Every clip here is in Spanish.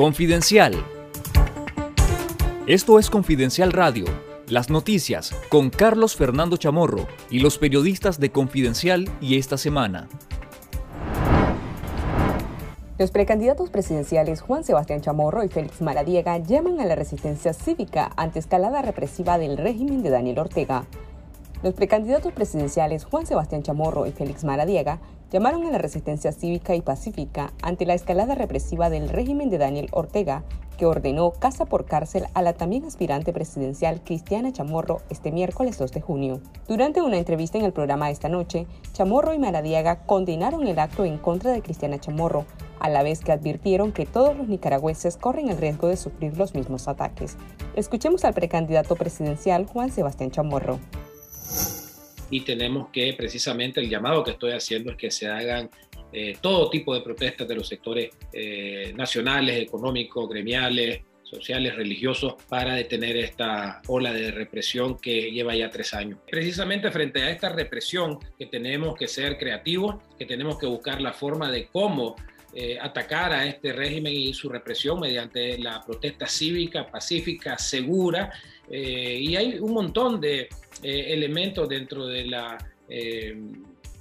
Confidencial. Esto es Confidencial Radio, las noticias con Carlos Fernando Chamorro y los periodistas de Confidencial y esta semana. Los precandidatos presidenciales Juan Sebastián Chamorro y Félix Maradiega llaman a la resistencia cívica ante escalada represiva del régimen de Daniel Ortega. Los precandidatos presidenciales Juan Sebastián Chamorro y Félix Maradiega llamaron a la resistencia cívica y pacífica ante la escalada represiva del régimen de Daniel Ortega, que ordenó casa por cárcel a la también aspirante presidencial Cristiana Chamorro este miércoles 2 de junio. Durante una entrevista en el programa esta noche, Chamorro y Maradiaga condenaron el acto en contra de Cristiana Chamorro, a la vez que advirtieron que todos los nicaragüenses corren el riesgo de sufrir los mismos ataques. Escuchemos al precandidato presidencial Juan Sebastián Chamorro y tenemos que precisamente el llamado que estoy haciendo es que se hagan eh, todo tipo de protestas de los sectores eh, nacionales, económicos, gremiales, sociales, religiosos, para detener esta ola de represión que lleva ya tres años. Precisamente frente a esta represión que tenemos que ser creativos, que tenemos que buscar la forma de cómo eh, atacar a este régimen y su represión mediante la protesta cívica, pacífica, segura. y hay un montón de eh, elementos dentro de la, eh,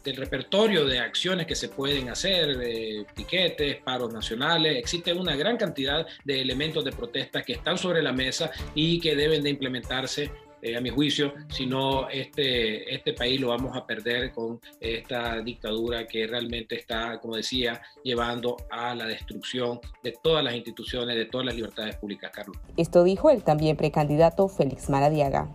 del repertorio de acciones que se pueden hacer, piquetes, paros nacionales. Existe una gran cantidad de elementos de protesta que están sobre la mesa y que deben de implementarse eh, a mi juicio, si no este, este país lo vamos a perder con esta dictadura que realmente está, como decía, llevando a la destrucción de todas las instituciones, de todas las libertades públicas, Carlos. Esto dijo el también precandidato Félix Maradiaga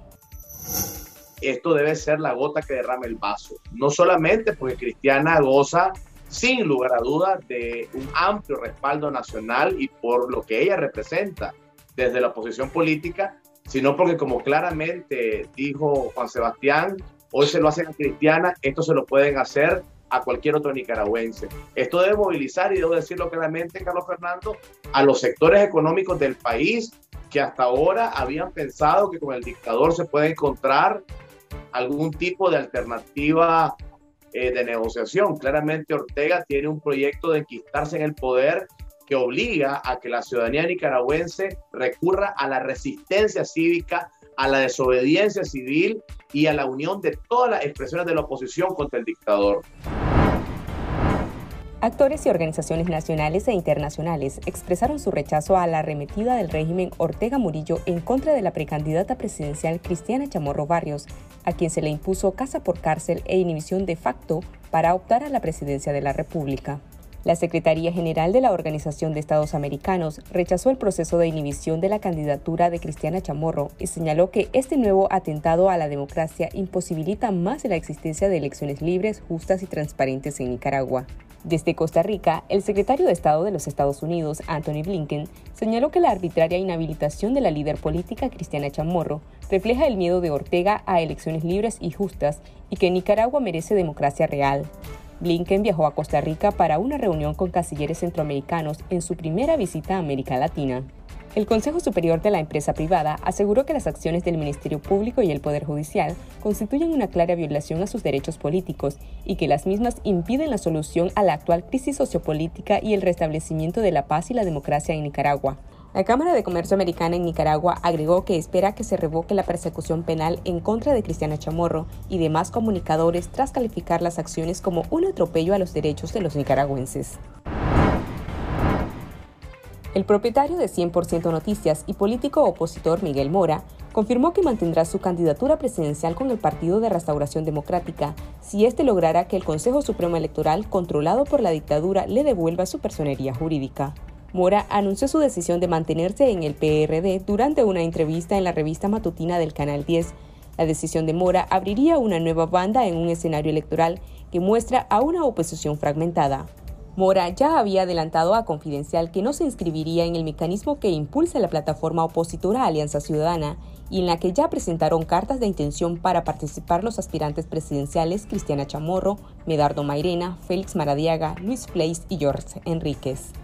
esto debe ser la gota que derrame el vaso. No solamente porque Cristiana goza sin lugar a dudas de un amplio respaldo nacional y por lo que ella representa desde la oposición política, sino porque como claramente dijo Juan Sebastián, hoy se lo hacen a Cristiana, esto se lo pueden hacer a cualquier otro nicaragüense. Esto debe movilizar, y debo decirlo claramente, Carlos Fernando, a los sectores económicos del país que hasta ahora habían pensado que con el dictador se puede encontrar algún tipo de alternativa eh, de negociación. Claramente Ortega tiene un proyecto de enquistarse en el poder que obliga a que la ciudadanía nicaragüense recurra a la resistencia cívica, a la desobediencia civil y a la unión de todas las expresiones de la oposición contra el dictador. Actores y organizaciones nacionales e internacionales expresaron su rechazo a la arremetida del régimen Ortega Murillo en contra de la precandidata presidencial Cristiana Chamorro Barrios, a quien se le impuso casa por cárcel e inhibición de facto para optar a la presidencia de la República. La Secretaría General de la Organización de Estados Americanos rechazó el proceso de inhibición de la candidatura de Cristiana Chamorro y señaló que este nuevo atentado a la democracia imposibilita más la existencia de elecciones libres, justas y transparentes en Nicaragua. Desde Costa Rica, el secretario de Estado de los Estados Unidos, Anthony Blinken, señaló que la arbitraria inhabilitación de la líder política Cristiana Chamorro refleja el miedo de Ortega a elecciones libres y justas y que Nicaragua merece democracia real. Blinken viajó a Costa Rica para una reunión con cancilleres centroamericanos en su primera visita a América Latina. El Consejo Superior de la empresa privada aseguró que las acciones del Ministerio Público y el Poder Judicial constituyen una clara violación a sus derechos políticos y que las mismas impiden la solución a la actual crisis sociopolítica y el restablecimiento de la paz y la democracia en Nicaragua. La Cámara de Comercio Americana en Nicaragua agregó que espera que se revoque la persecución penal en contra de Cristiana Chamorro y demás comunicadores tras calificar las acciones como un atropello a los derechos de los nicaragüenses. El propietario de 100% Noticias y político opositor Miguel Mora confirmó que mantendrá su candidatura presidencial con el Partido de Restauración Democrática si éste lograra que el Consejo Supremo Electoral, controlado por la dictadura, le devuelva su personería jurídica. Mora anunció su decisión de mantenerse en el PRD durante una entrevista en la revista matutina del Canal 10. La decisión de Mora abriría una nueva banda en un escenario electoral que muestra a una oposición fragmentada. Mora ya había adelantado a Confidencial que no se inscribiría en el mecanismo que impulsa la plataforma opositora Alianza Ciudadana y en la que ya presentaron cartas de intención para participar los aspirantes presidenciales Cristiana Chamorro, Medardo Mairena, Félix Maradiaga, Luis Place y George Enríquez.